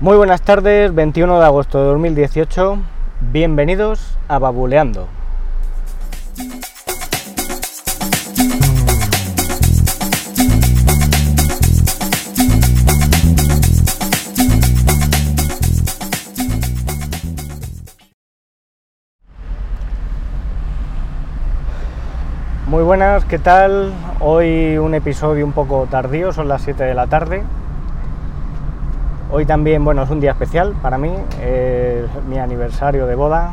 Muy buenas tardes, 21 de agosto de 2018. Bienvenidos a Babuleando. Muy buenas, ¿qué tal? Hoy un episodio un poco tardío, son las 7 de la tarde. Hoy también, bueno, es un día especial para mí, es mi aniversario de boda,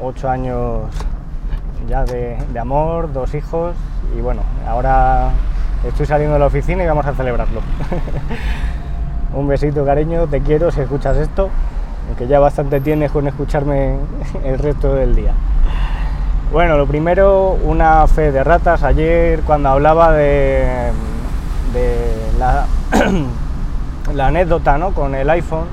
8 años ya de, de amor, dos hijos y bueno, ahora estoy saliendo de la oficina y vamos a celebrarlo. un besito cariño, te quiero si escuchas esto, aunque ya bastante tienes con escucharme el resto del día. Bueno, lo primero, una fe de ratas. Ayer cuando hablaba de, de la, la, anécdota ¿no? con el iPhone,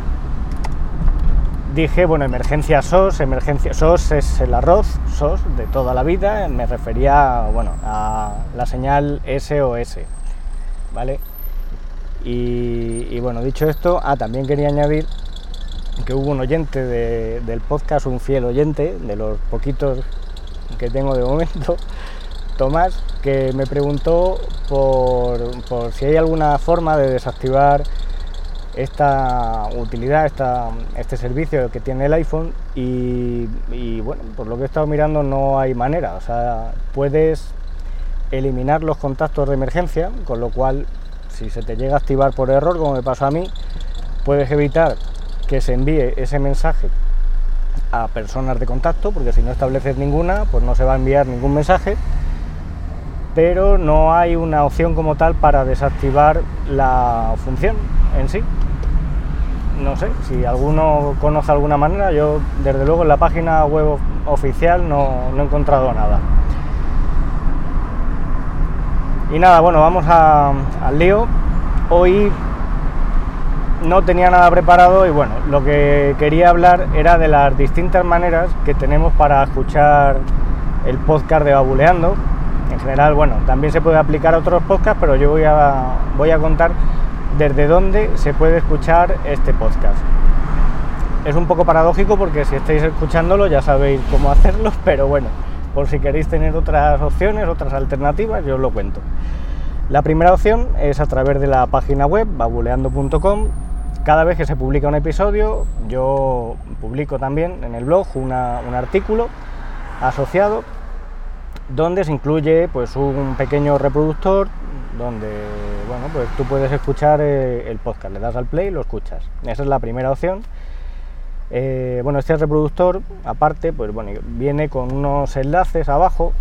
dije, bueno, emergencia SOS, emergencia SOS es el arroz, SOS de toda la vida, me refería, bueno, a la señal SOS, ¿vale? Y, bueno, dicho esto, ah, también quería añadir que hubo un oyente de, del podcast, un fiel oyente, de los poquitos que tengo de momento, Tomás, que me preguntó por, si hay alguna forma de desactivar esta utilidad, esta, este servicio que tiene el iPhone y, y, bueno, por lo que he estado mirando no hay manera, o sea, puedes eliminar los contactos de emergencia, con lo cual si se te llega a activar por error, como me pasó a mí, puedes evitar que se envíe ese mensaje a personas de contacto, porque si no estableces ninguna, pues no se va a enviar ningún mensaje, pero no hay una opción como tal para desactivar la función en sí. No sé, si alguno conoce alguna manera, yo desde luego en la página web oficial no, no he encontrado nada. Y nada, bueno, vamos al lío. Hoy no tenía nada preparado y bueno, lo que quería hablar era de las distintas maneras que tenemos para escuchar el podcast de Babuleando. En general, bueno, también se puede aplicar a otros podcasts, pero yo voy a, voy a contar desde dónde se puede escuchar este podcast. Es un poco paradójico porque si estáis escuchándolo ya sabéis cómo hacerlo, pero bueno, por si queréis tener otras opciones, otras alternativas, yo os lo cuento. La primera opción es a través de la página web babuleando.com cada vez que se publica un episodio, yo publico también en el blog una, un artículo asociado donde se incluye pues, un pequeño reproductor donde bueno, pues, tú puedes escuchar eh, el podcast, le das al play y lo escuchas. Esa es la primera opción. Eh, bueno, este reproductor, aparte, pues bueno, viene con unos enlaces abajo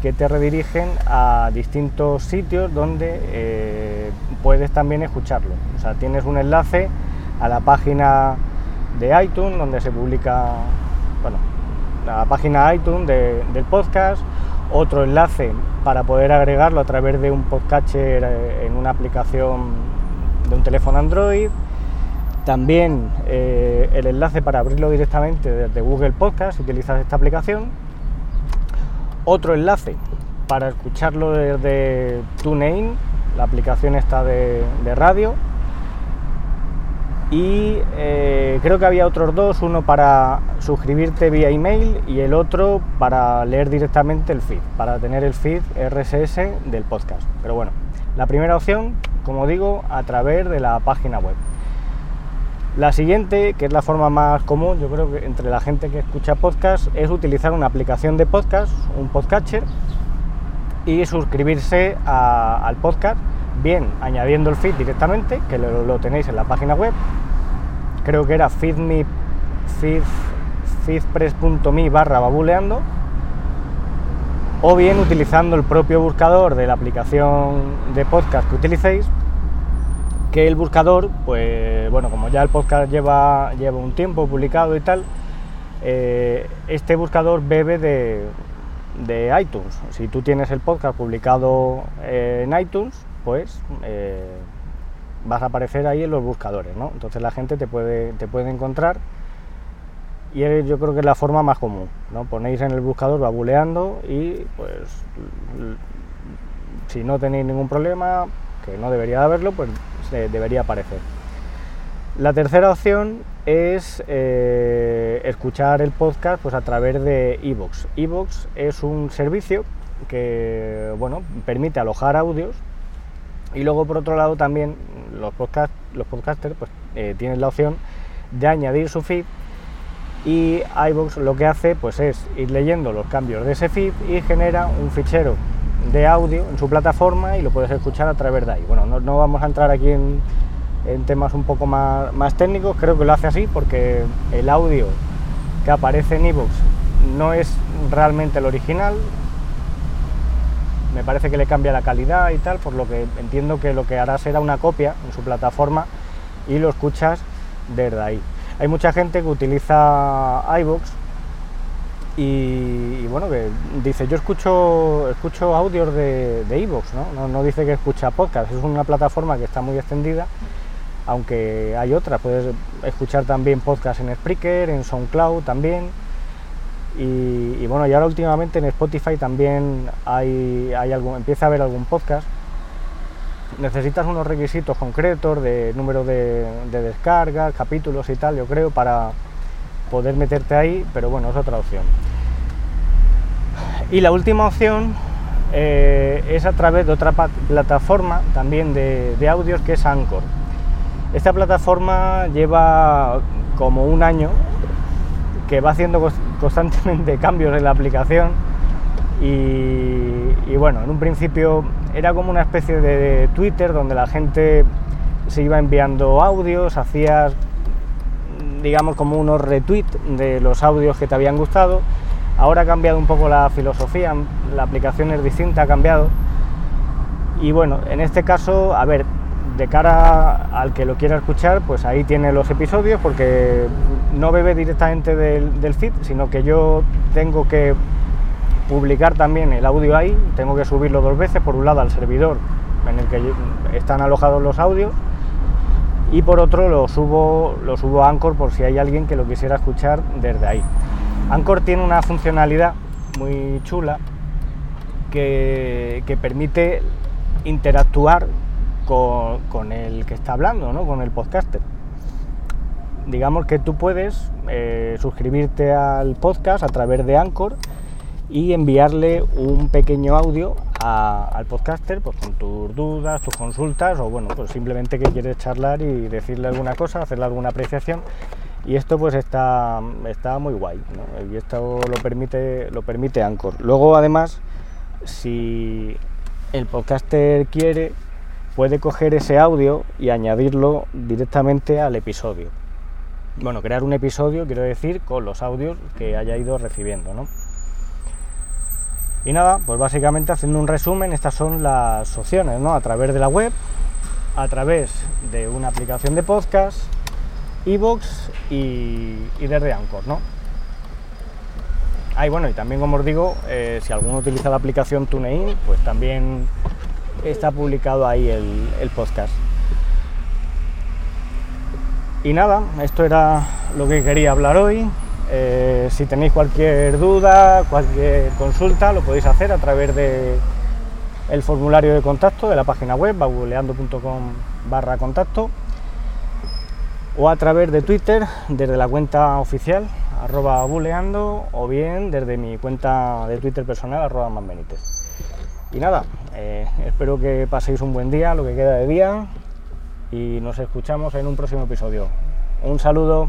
que te redirigen a distintos sitios donde eh, puedes también escucharlo. O sea, tienes un enlace a la página de iTunes donde se publica, bueno, la página iTunes del podcast, otro enlace para poder agregarlo a través de un podcatcher en una aplicación de un teléfono Android. También eh, el enlace para abrirlo directamente desde Google Podcast si utilizas esta aplicación otro enlace para escucharlo desde TuneIn, la aplicación está de radio. Y eh, creo que había otros dos, uno para suscribirte vía email y el otro para leer directamente el feed, para tener el feed RSS del podcast. Pero bueno, la primera opción, como digo, a través de la página web. La siguiente, que es la forma más común, yo creo que entre la gente que escucha podcast, es utilizar una aplicación de podcast, un podcatcher, y suscribirse al podcast, bien añadiendo el feed directamente, que lo, tenéis en la página web, creo que era feedme, feed, feedpress.me barra babuleando, o bien utilizando el propio buscador de la aplicación de podcast que utilicéis que el buscador, pues bueno, como ya el podcast lleva, lleva un tiempo publicado y tal, eh, este buscador bebe de, de, iTunes. Si tú tienes el podcast publicado en iTunes, pues eh, vas a aparecer ahí en los buscadores, ¿no? Entonces la gente te puede, te puede encontrar y yo creo que es la forma más común, ¿no? Ponéis en el buscador babuleando y pues si no tenéis ningún problema, que no debería de haberlo, pues debería aparecer. La tercera opción es eh, escuchar el podcast pues, a través de Evox. Evox es un servicio que bueno, permite alojar audios y luego por otro lado también los, podcast, los podcasters pues, eh, tienen la opción de añadir su feed y iVoox lo que hace pues es ir leyendo los cambios de ese feed y genera un fichero de audio en su plataforma y lo puedes escuchar a través de ahí. Bueno, no, vamos a entrar aquí en, temas un poco más, más, técnicos, creo que lo hace así porque el audio que aparece en iVoox no es realmente el original, me parece que le cambia la calidad y tal, por lo que entiendo que lo que hará será una copia en su plataforma y lo escuchas desde ahí. Hay mucha gente que utiliza iVoox y, bueno, que dice, yo escucho, escucho audios de, de iVoox, ¿no? ¿no? dice que escucha podcast, es una plataforma que está muy extendida, aunque hay otras, puedes escuchar también podcast en Spreaker, en SoundCloud también, y, bueno, y ahora últimamente en Spotify también hay, hay algún, empieza a haber algún podcast necesitas unos requisitos concretos de número de, descargas, capítulos y tal, yo creo, para poder meterte ahí, pero bueno, es otra opción. Y la última opción eh, es a través de otra plataforma también de, de, audios que es Anchor. Esta plataforma lleva como un año que va haciendo constantemente cambios en la aplicación y, bueno, en un principio era como una especie de Twitter donde la gente se iba enviando audios, hacías digamos como unos retweets de los audios que te habían gustado. Ahora ha cambiado un poco la filosofía, la aplicación es distinta, ha cambiado. Y bueno, en este caso, a ver, de cara al que lo quiera escuchar, pues ahí tiene los episodios porque no bebe directamente del, feed, sino que yo tengo que publicar también el audio ahí, tengo que subirlo dos veces, por un lado al servidor en el que están alojados los audios y por otro lo subo, subo a Anchor por si hay alguien que lo quisiera escuchar desde ahí. Anchor tiene una funcionalidad muy chula que, permite interactuar con, el que está hablando, ¿no? con el podcaster. Digamos que tú puedes eh, suscribirte al podcast a través de Anchor y enviarle un pequeño audio al podcaster pues, con tus dudas, tus consultas o bueno, pues simplemente que quieres charlar y decirle alguna cosa, hacerle alguna apreciación y esto pues está, está muy guay y esto lo permite, lo permite Anchor. Luego además, si el podcaster quiere, puede coger ese audio y añadirlo directamente al episodio. Bueno, crear un episodio, quiero decir, con los audios que haya ido recibiendo, ¿no? Y nada, pues básicamente haciendo un resumen, estas son las opciones, ¿no? A través de la web, a través de una aplicación de podcast, iBox y, y desde Anchor, ¿no? Ah, bueno, y también como os digo, eh, si alguno utiliza la aplicación TuneIn, pues también está publicado ahí el podcast. Y nada, esto era lo que quería hablar hoy. Eh, si tenéis cualquier duda, cualquier consulta, lo podéis hacer a través de el formulario de contacto de la página web babuleando.com barra contacto o a través de Twitter desde la cuenta oficial arroba buleando o bien desde mi cuenta de Twitter personal arroba manbenites. Y nada, eh, espero que paséis un buen día, lo que queda de día y nos escuchamos en un próximo episodio. Un saludo.